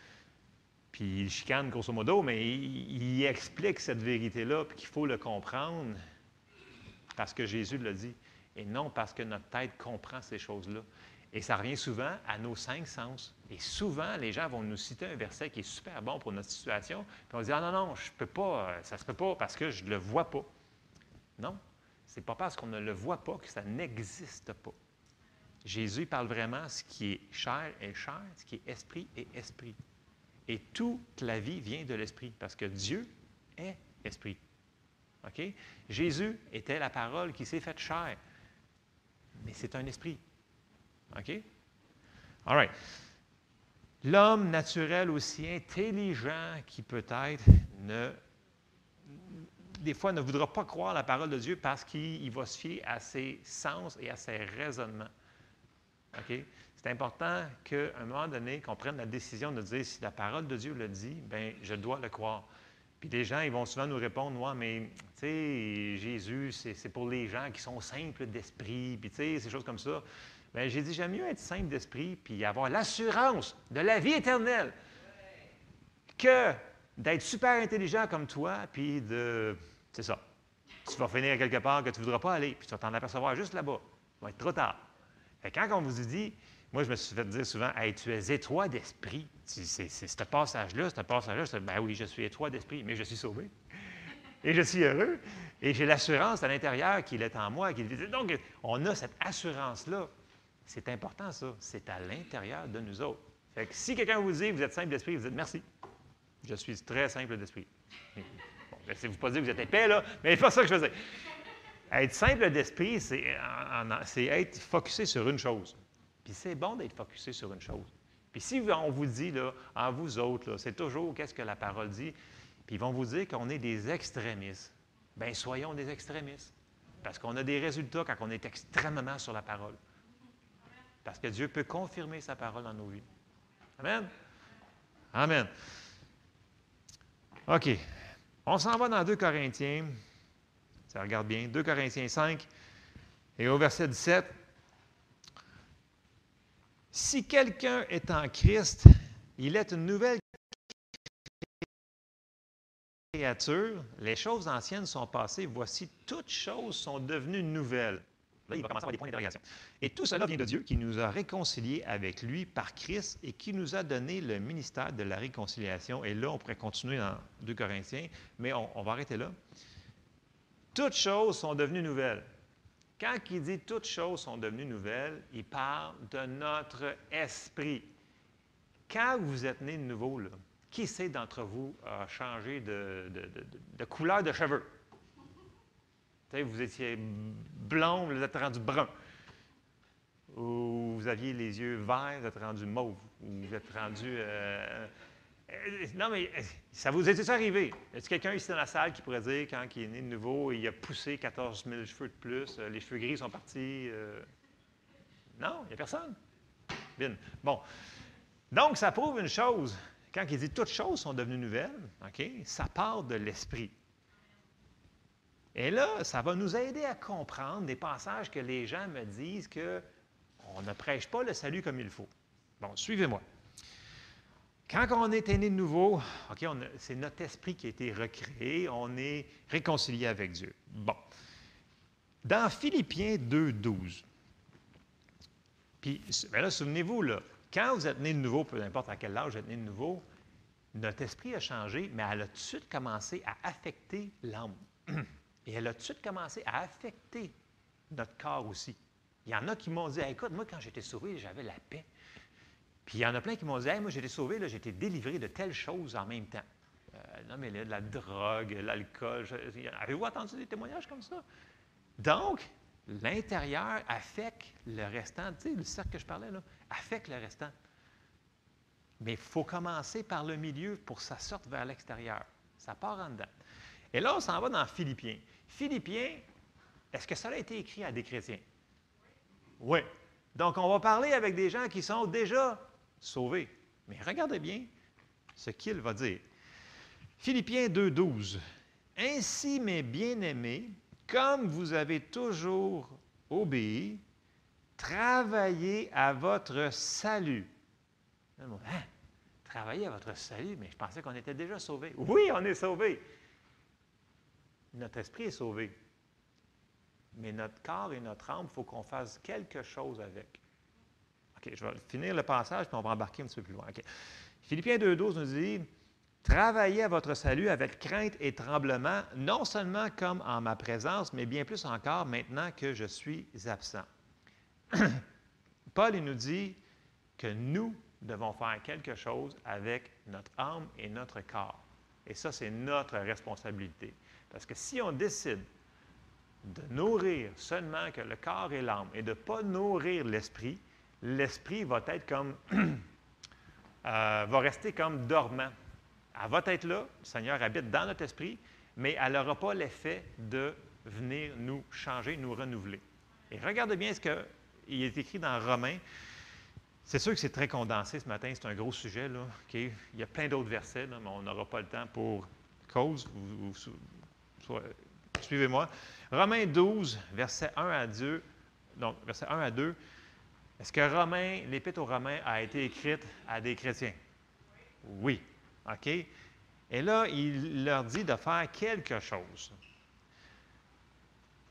Puis il chicane grosso modo, mais il, explique cette vérité-là, puis qu'il faut le comprendre parce que Jésus l'a dit, et non parce que notre tête comprend ces choses-là. Et ça revient souvent à nos cinq sens. Et souvent, les gens vont nous citer un verset qui est super bon pour notre situation, puis on dit Ah non, non, je ne peux pas, ça ne se peut pas parce que je ne le vois pas. Non, ce n'est pas parce qu'on ne le voit pas que ça n'existe pas. Jésus parle vraiment ce qui est chair est chair, ce qui est esprit est esprit. Et toute la vie vient de l'esprit, parce que Dieu est esprit. Jésus était la parole qui s'est faite chair, mais c'est un esprit. OK? All right. L'homme naturel aussi intelligent qui peut-être ne, des fois ne voudra pas croire la parole de Dieu parce qu'il va se fier à ses sens et à ses raisonnements. OK? C'est important qu'à un moment donné, qu'on prenne la décision de dire si la parole de Dieu le dit, bien, je dois le croire. Puis des gens, ils vont souvent nous répondre, ouais, mais, tu sais, Jésus, c'est pour les gens qui sont simples d'esprit, puis, tu sais, ces choses comme ça. Bien, j'ai dit, j'aime mieux être simple d'esprit, puis avoir l'assurance de la vie éternelle, que d'être super intelligent comme toi, puis de, c'est ça, tu vas finir quelque part que tu ne voudras pas aller, puis tu vas t'en apercevoir juste là-bas. Ça va être trop tard. Quand on vous dit, moi, je me suis fait dire souvent, tu es étroit d'esprit. C'est ce passage-là, ce passage-là, ben oui, je suis étroit d'esprit, mais je suis sauvé. Et je suis heureux. Et j'ai l'assurance à l'intérieur qu'il est en moi. Donc, on a cette assurance-là. C'est important, ça. C'est à l'intérieur de nous autres. Si quelqu'un vous dit, vous êtes simple d'esprit, vous dites merci. Je suis très simple d'esprit. Bon, ne vous pas dire que vous êtes épais, là, mais c'est pas ça que je faisais. Être simple d'esprit, c'est être focusé sur une chose. Puis c'est bon d'être focusé sur une chose. Puis si on vous dit, là, en vous autres, c'est toujours qu'est-ce que la parole dit, puis ils vont vous dire qu'on est des extrémistes. Bien, soyons des extrémistes. Parce qu'on a des résultats quand on est extrêmement sur la parole. Parce que Dieu peut confirmer sa parole dans nos vies. Amen? Amen. OK. On s'en va dans 2 Corinthiens. Ça regarde bien. 2 Corinthiens 5. Et au verset 17, si quelqu'un est en Christ, il est une nouvelle créature. Les choses anciennes sont passées. Voici, toutes choses sont devenues nouvelles. Là, il va commencer à avoir des points d'interrogation. Et tout cela vient de Dieu qui nous a réconciliés avec lui par Christ et qui nous a donné le ministère de la réconciliation. Et là, on pourrait continuer dans 2 Corinthiens, mais on, va arrêter là. Toutes choses sont devenues nouvelles. Quand il dit toutes choses sont devenues nouvelles, il parle de notre esprit. Quand vous êtes né de nouveau, qui c'est d'entre vous a changé de, couleur de cheveux? Vous étiez blond, vous êtes rendu brun. Ou vous aviez les yeux verts, vous êtes rendu mauve. Ou vous êtes rendu euh, euh, non, mais euh, ça vous est arrivé? Est-ce quelqu'un ici dans la salle qui pourrait dire, quand il est né de nouveau, il a poussé 14 000 cheveux de plus, les cheveux gris sont partis? Non, il n'y a personne. Bien. Bon. Donc, ça prouve une chose. Quand il dit toutes choses sont devenues nouvelles, OK, ça part de l'esprit. Et là, ça va nous aider à comprendre des passages que les gens me disent qu'on ne prêche pas le salut comme il faut. Bon, suivez-moi. Quand on est né de nouveau, OK, c'est notre esprit qui a été recréé, on est réconcilié avec Dieu. Bon. Dans Philippiens 2, 12, puis ben là, souvenez-vous, là, quand vous êtes né de nouveau, peu importe à quel âge vous êtes né de nouveau, notre esprit a changé, mais elle a tout de suite commencé à affecter l'âme. Et elle a tout de suite commencé à affecter notre corps aussi. Il y en a qui m'ont dit Écoute, moi, quand j'étais sauvé, j'avais la paix. Puis il y en a plein qui m'ont dit Moi, été sauvé, j'ai été délivré de telles choses en même temps. Euh, non, mais là, la drogue, l'alcool. Avez-vous entendu des témoignages comme ça? Donc, l'intérieur affecte le restant. Tu sais, le cercle que je parlais, là, affecte le restant. Mais il faut commencer par le milieu pour que ça sorte vers l'extérieur. Ça part en dedans. Et là, on s'en va dans Philippiens. Philippiens, est-ce que ça a été écrit à des chrétiens? Oui. Donc, on va parler avec des gens qui sont déjà sauvé. Mais regardez bien ce qu'il va dire. Philippiens 2.12. Ainsi, mes bien-aimés, comme vous avez toujours obéi, travaillez à votre salut. Hein? Travaillez à votre salut, mais je pensais qu'on était déjà sauvés. Oui, on est sauvés. Notre esprit est sauvé. Mais notre corps et notre âme, il faut qu'on fasse quelque chose avec. OK, je vais finir le passage, puis on va embarquer un petit peu plus loin. OK. Philippiens 2.12 nous dit Travaillez à votre salut avec crainte et tremblement, non seulement comme en ma présence, mais bien plus encore maintenant que je suis absent. Paul nous dit que nous devons faire quelque chose avec notre âme et notre corps. Et ça, c'est notre responsabilité. Parce que si on décide de nourrir seulement que le corps et l'âme et de ne pas nourrir l'esprit, l'esprit va être comme euh, va rester comme dormant. Elle va être là, le Seigneur habite dans notre esprit, mais elle n'aura pas l'effet de venir nous changer, nous renouveler. Et regardez bien ce qu'il est écrit dans Romains. C'est sûr que c'est très condensé ce matin, c'est un gros sujet. Là, Il y a plein d'autres versets, mais on n'aura pas le temps pour cause. Suivez-moi. Romains 12, versets 1 à 2. Donc, verset 1 à 2. Est-ce que Romain, l'Épître aux Romains a été écrite à des chrétiens? Oui. OK? Et là, il leur dit de faire quelque chose.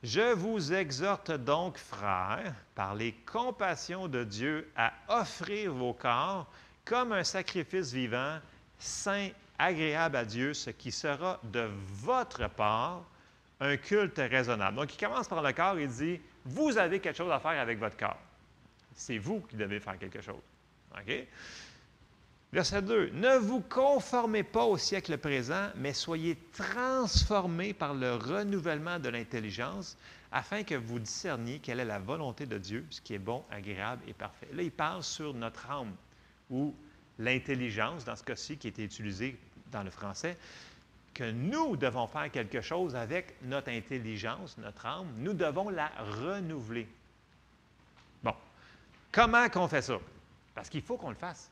Je vous exhorte donc, frères, par les compassions de Dieu, à offrir vos corps comme un sacrifice vivant, saint, agréable à Dieu, ce qui sera de votre part un culte raisonnable. Donc, il commence par le corps, il dit, vous avez quelque chose à faire avec votre corps. C'est vous qui devez faire quelque chose. OK? Verset 2. Ne vous conformez pas au siècle présent, mais soyez transformés par le renouvellement de l'intelligence, afin que vous discerniez quelle est la volonté de Dieu, ce qui est bon, agréable et parfait. Là, il parle sur notre âme, ou l'intelligence, dans ce cas-ci, qui était utilisé dans le français, que nous devons faire quelque chose avec notre intelligence, notre âme. Nous devons la renouveler. Bon. Comment qu'on fait ça? Parce qu'il faut qu'on le fasse.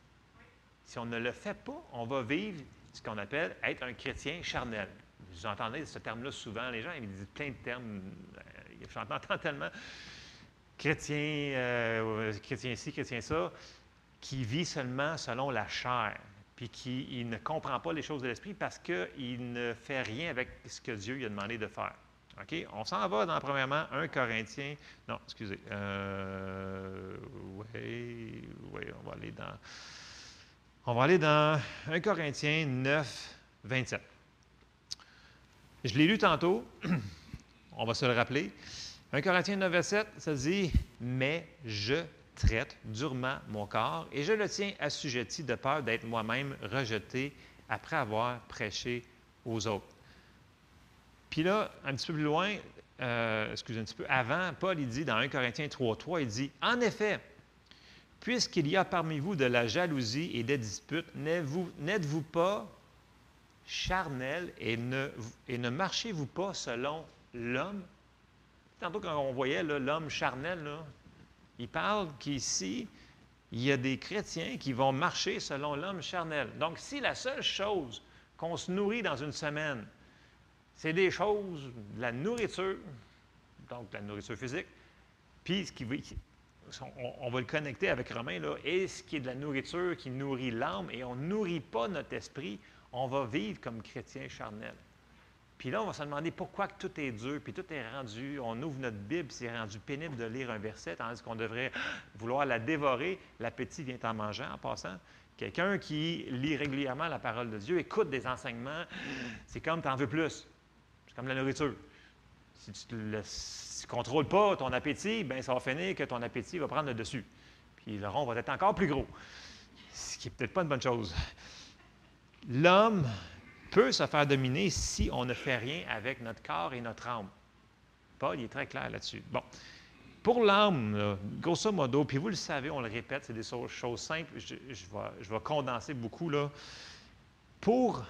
Si on ne le fait pas, on va vivre ce qu'on appelle être un chrétien charnel. Vous entendez ce terme-là souvent, les gens ils disent plein de termes, euh, j'entends tellement chrétien, euh, chrétien ci, chrétien ça, qui vit seulement selon la chair, puis qui ne comprend pas les choses de l'esprit parce qu'il ne fait rien avec ce que Dieu lui a demandé de faire. On s'en va dans, premièrement, 1 Corinthiens. Non, excusez. Euh, oui, oui, on va aller dans. On va aller dans 1 Corinthiens 9, 27. Je l'ai lu tantôt, on va se le rappeler. 1 Corinthiens 9, 27, ça dit Mais je traite durement mon corps et je le tiens assujetti de peur d'être moi-même rejeté après avoir prêché aux autres. Puis là, un petit peu plus loin, euh, excusez un petit peu avant, Paul il dit dans 1 Corinthiens 3, 3, il dit En effet, Puisqu'il y a parmi vous de la jalousie et des disputes, n'êtes-vous pas charnel et ne, et ne marchez-vous pas selon l'homme? Tantôt, quand on voyait l'homme charnel, il parle qu'ici, il y a des chrétiens qui vont marcher selon l'homme charnel. Donc, si la seule chose qu'on se nourrit dans une semaine, c'est des choses, de la nourriture, donc de la nourriture physique, puis on, va le connecter avec Romain, là, et ce qui est de la nourriture qui nourrit l'âme, et on ne nourrit pas notre esprit, on va vivre comme chrétien charnel. Puis là, on va se demander pourquoi que tout est dur, puis tout est rendu, on ouvre notre Bible, c'est rendu pénible de lire un verset, tandis qu'on devrait vouloir la dévorer. L'appétit vient en mangeant, en passant. Quelqu'un qui lit régulièrement la parole de Dieu, écoute des enseignements, c'est comme tu en veux plus. C'est comme la nourriture. Si tu ne contrôles pas ton appétit, bien, ça va finir que ton appétit va prendre le dessus. Puis le rond va être encore plus gros. Ce qui n'est peut-être pas une bonne chose. L'homme peut se faire dominer si on ne fait rien avec notre corps et notre âme. Paul est très clair là-dessus. Bon. Pour l'âme, grosso modo, puis vous le savez, on le répète, c'est des choses simples, je, je, vais, condenser beaucoup. Là. Pour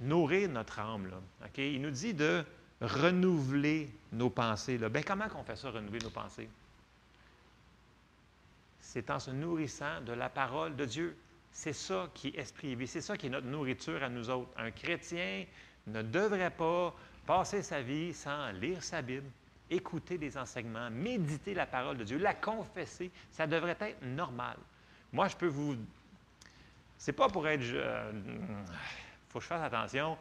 nourrir notre âme, il nous dit de renouveler nos pensées. Bien, comment on fait ça, renouveler nos pensées? C'est en se nourrissant de la parole de Dieu. C'est ça qui est esprit C'est ça qui est notre nourriture à nous autres. Un chrétien ne devrait pas passer sa vie sans lire sa Bible, écouter des enseignements, méditer la parole de Dieu, la confesser. Ça devrait être normal. Moi, je peux vous. C'est pas pour être. Il euh, faut que je fasse attention.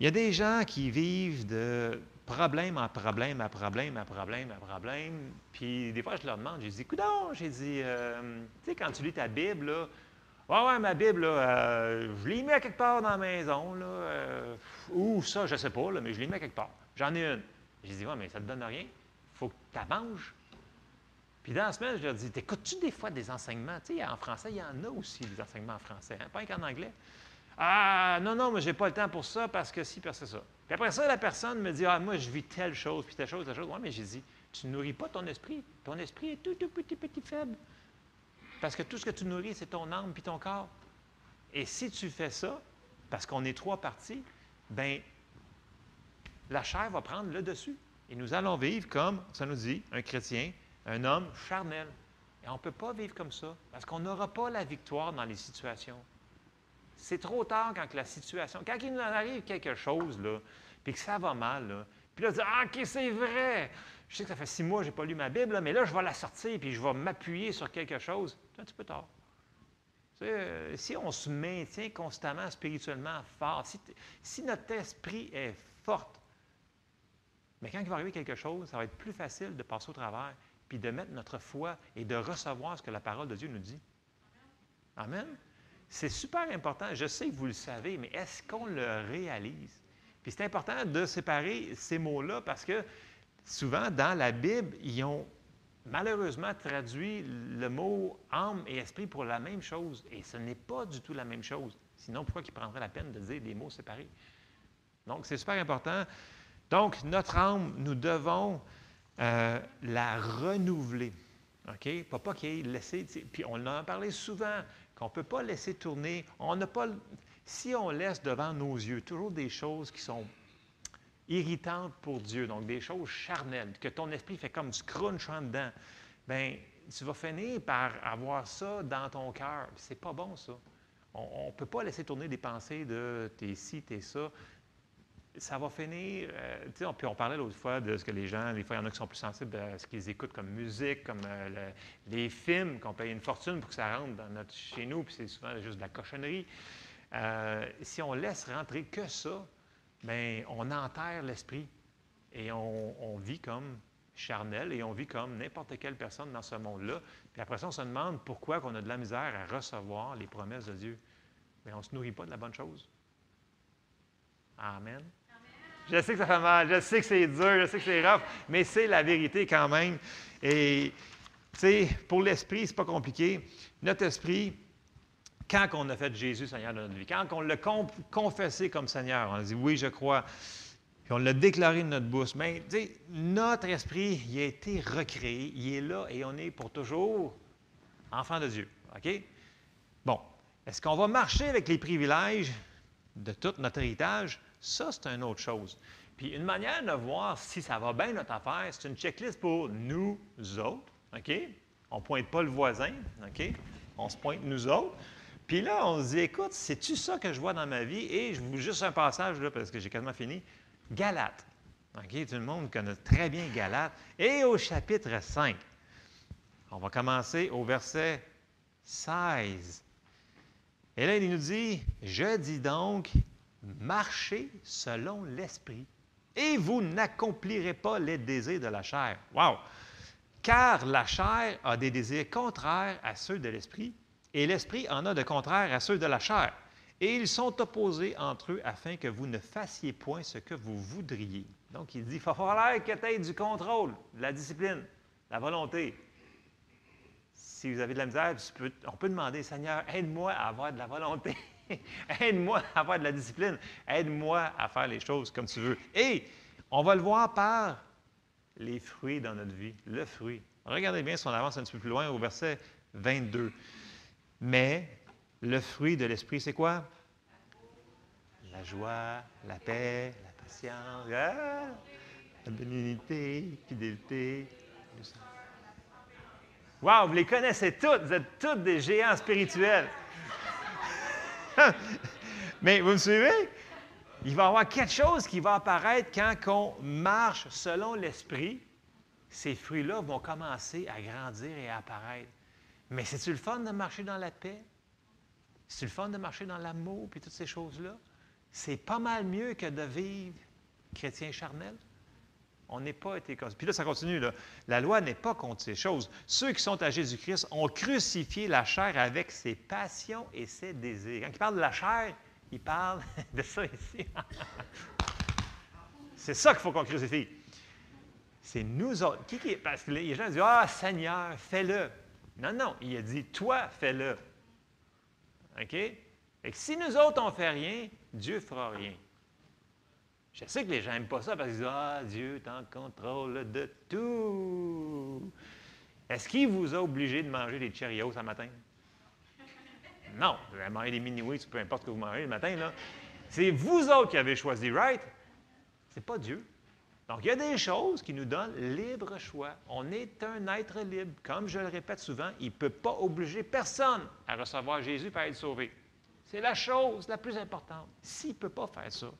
Il y a des gens qui vivent de problème en problème, à problème, à problème, à problème. Puis des fois, je leur demande, j'ai dit, coudon, j'ai dit, euh, tu sais, quand tu lis ta Bible, là, ouais, ouais, ma Bible, là, euh, je l'ai mis à quelque part dans la maison, là, euh, ou ça, je ne sais pas, là, mais je l'ai mis à quelque part. J'en ai une. J'ai dit, ouais, mais ça te donne rien. Il faut que tu la manges. Puis dans la semaine, je leur dis, t'écoutes-tu des fois des enseignements? Tu sais, en français, il y en a aussi des enseignements en français, hein, pas qu'en anglais. Ah, non, non, mais je n'ai pas le temps pour ça parce que si, parce que ça. Puis après ça, la personne me dit Ah, moi, je vis telle chose, puis telle chose, telle chose. Oui, mais j'ai dit Tu ne nourris pas ton esprit. Ton esprit est tout, tout petit, petit, faible. Parce que tout ce que tu nourris, c'est ton âme puis ton corps. Et si tu fais ça, parce qu'on est trois parties, bien, la chair va prendre le dessus. Et nous allons vivre comme, ça nous dit, un chrétien, un homme charnel. Et on ne peut pas vivre comme ça, parce qu'on n'aura pas la victoire dans les situations. C'est trop tard quand la situation, quand il nous arrive quelque chose, là, puis que ça va mal, puis là, dire Ah, OK, c'est vrai. Je sais que ça fait six mois que je n'ai pas lu ma Bible, mais là, je vais la sortir, puis je vais m'appuyer sur quelque chose. C'est un petit peu tard. Euh, si on se maintient constamment spirituellement fort, si, notre esprit est fort, mais quand il va arriver quelque chose, ça va être plus facile de passer au travers, puis de mettre notre foi et de recevoir ce que la parole de Dieu nous dit. Amen. C'est super important. Je sais que vous le savez, mais est-ce qu'on le réalise? Puis c'est important de séparer ces mots-là parce que souvent, dans la Bible, ils ont malheureusement traduit le mot âme et esprit pour la même chose. Et ce n'est pas du tout la même chose. Sinon, pourquoi il prendrait la peine de dire des mots séparés? Donc, c'est super important. Donc, notre âme, nous devons euh, la renouveler. OK? Pas, pas qu'il ait laissé. Puis on en a parlé souvent qu'on ne peut pas laisser tourner. On n'a pas, si on laisse devant nos yeux toujours des choses qui sont irritantes pour Dieu, donc des choses charnelles, que ton esprit fait comme du crunch en dedans, bien, tu vas finir par avoir ça dans ton cœur. C'est pas bon, ça. On ne peut pas laisser tourner des pensées de t'es ci, t'es ça ça va finir. Euh, on, parlait l'autre fois de ce que les gens, des fois, il y en a qui sont plus sensibles à ce qu'ils écoutent comme musique, comme euh, les films, qu'on paye une fortune pour que ça rentre dans notre, chez nous, puis c'est souvent juste de la cochonnerie. Euh, si on laisse rentrer que ça, bien, on enterre l'esprit et on, vit comme charnel et on vit comme n'importe quelle personne dans ce monde-là. Puis après ça, on se demande pourquoi on a de la misère à recevoir les promesses de Dieu. Mais on ne se nourrit pas de la bonne chose. Amen. Je sais que ça fait mal, je sais que c'est dur, je sais que c'est rough, mais c'est la vérité quand même. Et, tu sais, pour l'esprit, c'est pas compliqué. Notre esprit, quand on a fait Jésus Seigneur de notre vie, quand on l'a confessé comme Seigneur, on a dit oui, je crois, puis on l'a déclaré de notre bouche, mais tu sais, notre esprit, il a été recréé, il est là et on est pour toujours enfant de Dieu. OK? Bon, est-ce qu'on va marcher avec les privilèges de tout notre héritage? Ça, c'est une autre chose. Puis une manière de voir si ça va bien notre affaire, c'est une checklist pour nous autres. OK? On ne pointe pas le voisin. OK? On se pointe nous autres. Puis là, on se dit, écoute, c'est-tu ça que je vois dans ma vie? Et je vous juste un passage, parce que j'ai quasiment fini. Galate. OK? Tout le monde connaît très bien Galate. Et au chapitre 5, on va commencer au verset 16. Et là, il nous dit, je dis donc, marchez selon l'esprit, et vous n'accomplirez pas les désirs de la chair. Wow! Car la chair a des désirs contraires à ceux de l'esprit, et l'esprit en a de contraires à ceux de la chair. Et ils sont opposés entre eux afin que vous ne fassiez point ce que vous voudriez. Donc, il dit, il va falloir que tu aies du contrôle, de la discipline, la volonté. Si vous avez de la misère, on peut demander, Seigneur, aide-moi à avoir de la volonté. Aide-moi à avoir de la discipline. Aide-moi à faire les choses comme tu veux. Et on va le voir par les fruits dans notre vie. Le fruit. Regardez bien si on avance un petit peu plus loin au verset 22. Mais le fruit de l'esprit, c'est quoi? La joie, la paix, la patience, ah, la bénignité, fidélité. Wow, vous les connaissez toutes, vous êtes toutes des géants spirituels. Mais vous me suivez? Il va y avoir quelque chose qui va apparaître quand on marche selon l'Esprit. Ces fruits-là vont commencer à grandir et à apparaître. Mais c'est-tu le fun de marcher dans la paix? C'est-tu le fun de marcher dans l'amour et toutes ces choses-là? C'est pas mal mieux que de vivre chrétien charnel. On n'est pas été Puis là, ça continue. La loi n'est pas contre ces choses. Ceux qui sont à Jésus-Christ ont crucifié la chair avec ses passions et ses désirs. Quand il parle de la chair, il parle de ça ici. C'est ça qu'il faut qu'on crucifie. C'est nous autres. Qui, qui, parce que les gens disent Ah, Seigneur, fais-le. Non, non, il a dit Toi, fais-le. OK? Et si nous autres, on ne fait rien, Dieu ne fera rien. Je sais que les gens n'aiment pas ça parce qu'ils disent Ah, Dieu est en contrôle de tout. Est-ce qu'il vous a obligé de manger des Cheerios ce matin? Non, vous allez manger des mini ou peu importe ce que vous mangez le matin. là. C'est vous autres qui avez choisi right? C'est pas Dieu. Donc, il y a des choses qui nous donnent libre choix. On est un être libre. Comme je le répète souvent, il ne peut pas obliger personne à recevoir Jésus pour être sauvé. C'est la chose la plus importante. S'il ne peut pas faire ça,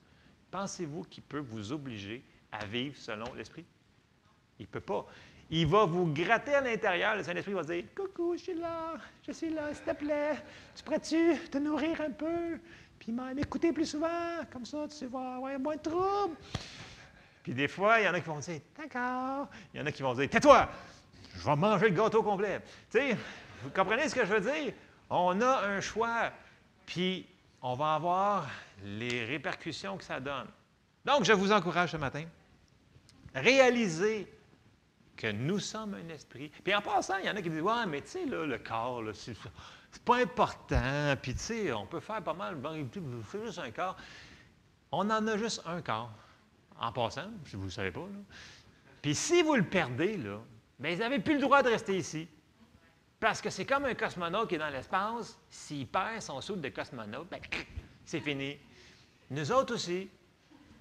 pensez-vous qu'il peut vous obliger à vivre selon l'Esprit? Il ne peut pas. Il va vous gratter à l'intérieur. Le Saint-Esprit va dire Coucou, je suis là, je suis là, s'il te plaît. Tu pourrais-tu te nourrir un peu? Puis m'écouter plus souvent, comme ça, tu vas avoir moins de troubles. Puis des fois, il y en a qui vont dire D'accord. Il y en a qui vont dire Tais-toi, je vais manger le gâteau complet. Tu sais, vous comprenez ce que je veux dire? On a un choix, puis on va avoir les répercussions que ça donne. Donc, je vous encourage ce matin, réalisez que nous sommes un esprit. Puis en passant, il y en a qui disent Ouais, mais tu sais, le corps, c'est, pas important. Puis tu sais, on peut faire pas mal, c'est juste un corps. On en a juste un corps en passant, si vous ne le savez pas. Puis si vous le perdez, là, bien, vous n'avez plus le droit de rester ici. Parce que c'est comme un cosmonaute qui est dans l'espace, s'il perd son saut de cosmonaute, bien, c'est fini. Nous autres aussi.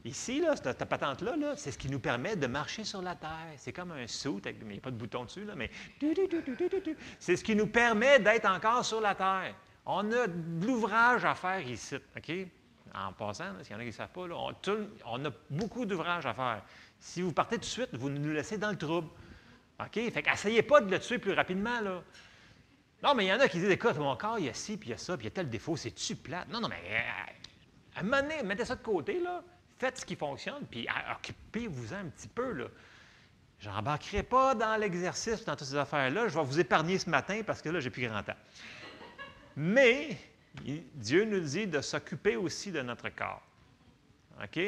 Ici, là, cette, patente-là, c'est ce qui nous permet de marcher sur la Terre. C'est comme un saut, il n'y a pas de bouton dessus, là, mais c'est ce qui nous permet d'être encore sur la Terre. On a de l'ouvrage à faire ici, OK? en passant, s'il y en a qui ne savent pas, on, a beaucoup d'ouvrages à faire. Si vous partez tout de suite, vous nous laissez dans le trouble. OK? Fait qu'essayez pas de le tuer plus rapidement, là. Non, mais il y en a qui disent, écoute, mon corps, il y a ci, puis il y a ça, puis il y a tel défaut, c'est-tu plate? Non, non, mais euh, à mettez ça de côté, là. Faites ce qui fonctionne, puis occupez-vous-en un petit peu, là. Je n'embarquerai pas dans l'exercice, dans toutes ces affaires-là. Je vais vous épargner ce matin parce que là, j'ai plus grand temps. Mais Dieu nous dit de s'occuper aussi de notre corps. OK?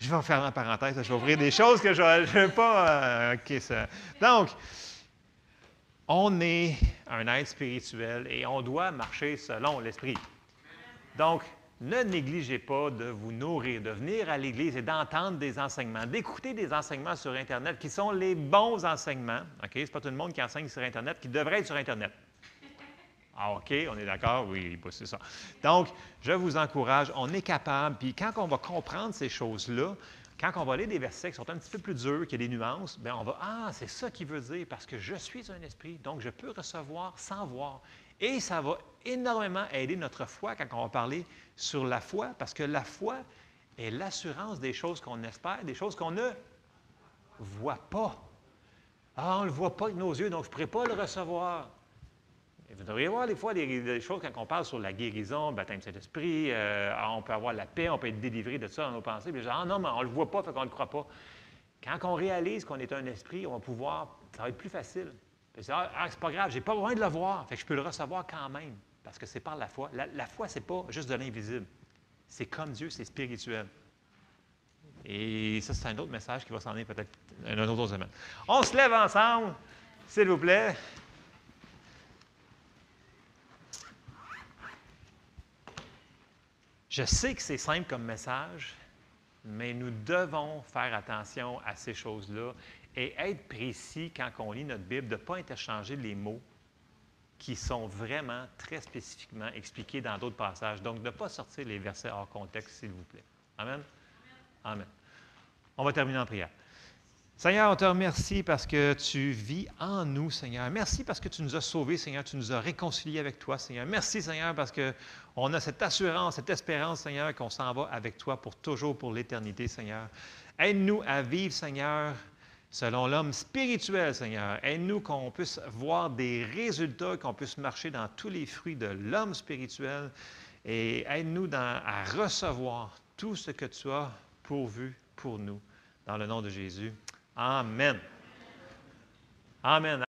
Je vais faire une parenthèse, je vais ouvrir des choses que je ne veux pas. Euh, OK, ça. Donc, on est un être spirituel et on doit marcher selon l'Esprit. Donc, ne négligez pas de vous nourrir, de venir à l'Église et d'entendre des enseignements, d'écouter des enseignements sur Internet qui sont les bons enseignements. OK? Ce n'est pas tout le monde qui enseigne sur Internet, qui devrait être sur Internet. Ah, OK, on est d'accord? Oui, c'est ça. Donc, je vous encourage, on est capable, puis quand on va comprendre ces choses-là, quand on va lire des versets qui sont un petit peu plus durs, qui a des nuances, bien, on va, ah, c'est ça qui veut dire, parce que je suis un esprit, donc je peux recevoir sans voir. Et ça va énormément aider notre foi quand on va parler sur la foi, parce que la foi est l'assurance des choses qu'on espère, des choses qu'on ne voit pas. Ah, on ne le voit pas avec nos yeux, donc je ne pourrais pas le recevoir vous devriez voir des fois des, choses quand on parle sur la guérison, baptême Saint-Esprit, euh, ah, on peut avoir la paix, on peut être délivré de ça dans nos pensées. Puis, ah non, mais on ne le voit pas, fait qu'on ne le croit pas. Quand on réalise qu'on est un esprit, on va pouvoir, ça va être plus facile. Ah, ah, c'est pas grave, j'ai pas besoin de le voir, fait que je peux le recevoir quand même, parce que c'est par la foi. La, foi, c'est pas juste de l'invisible. C'est comme Dieu, c'est spirituel. Et ça, c'est un autre message qui va s'en aller peut-être un autre semaine. On se lève ensemble, s'il vous plaît. Je sais que c'est simple comme message, mais nous devons faire attention à ces choses-là et être précis quand on lit notre Bible, de ne pas interchanger les mots qui sont vraiment très spécifiquement expliqués dans d'autres passages. Donc, ne pas sortir les versets hors contexte, s'il vous plaît. Amen? Amen. On va terminer en prière. Seigneur, on te remercie parce que tu vis en nous, Seigneur. Merci parce que tu nous as sauvés, Seigneur. Tu nous as réconciliés avec toi, Seigneur. Merci, Seigneur, parce qu'on a cette assurance, cette espérance, Seigneur, qu'on s'en va avec toi pour toujours, pour l'éternité, Seigneur. Aide-nous à vivre, Seigneur, selon l'homme spirituel, Seigneur. Aide-nous qu'on puisse voir des résultats, qu'on puisse marcher dans tous les fruits de l'homme spirituel. Et aide-nous à recevoir tout ce que tu as pourvu pour nous. dans le nom de Jésus. Amen. Amen.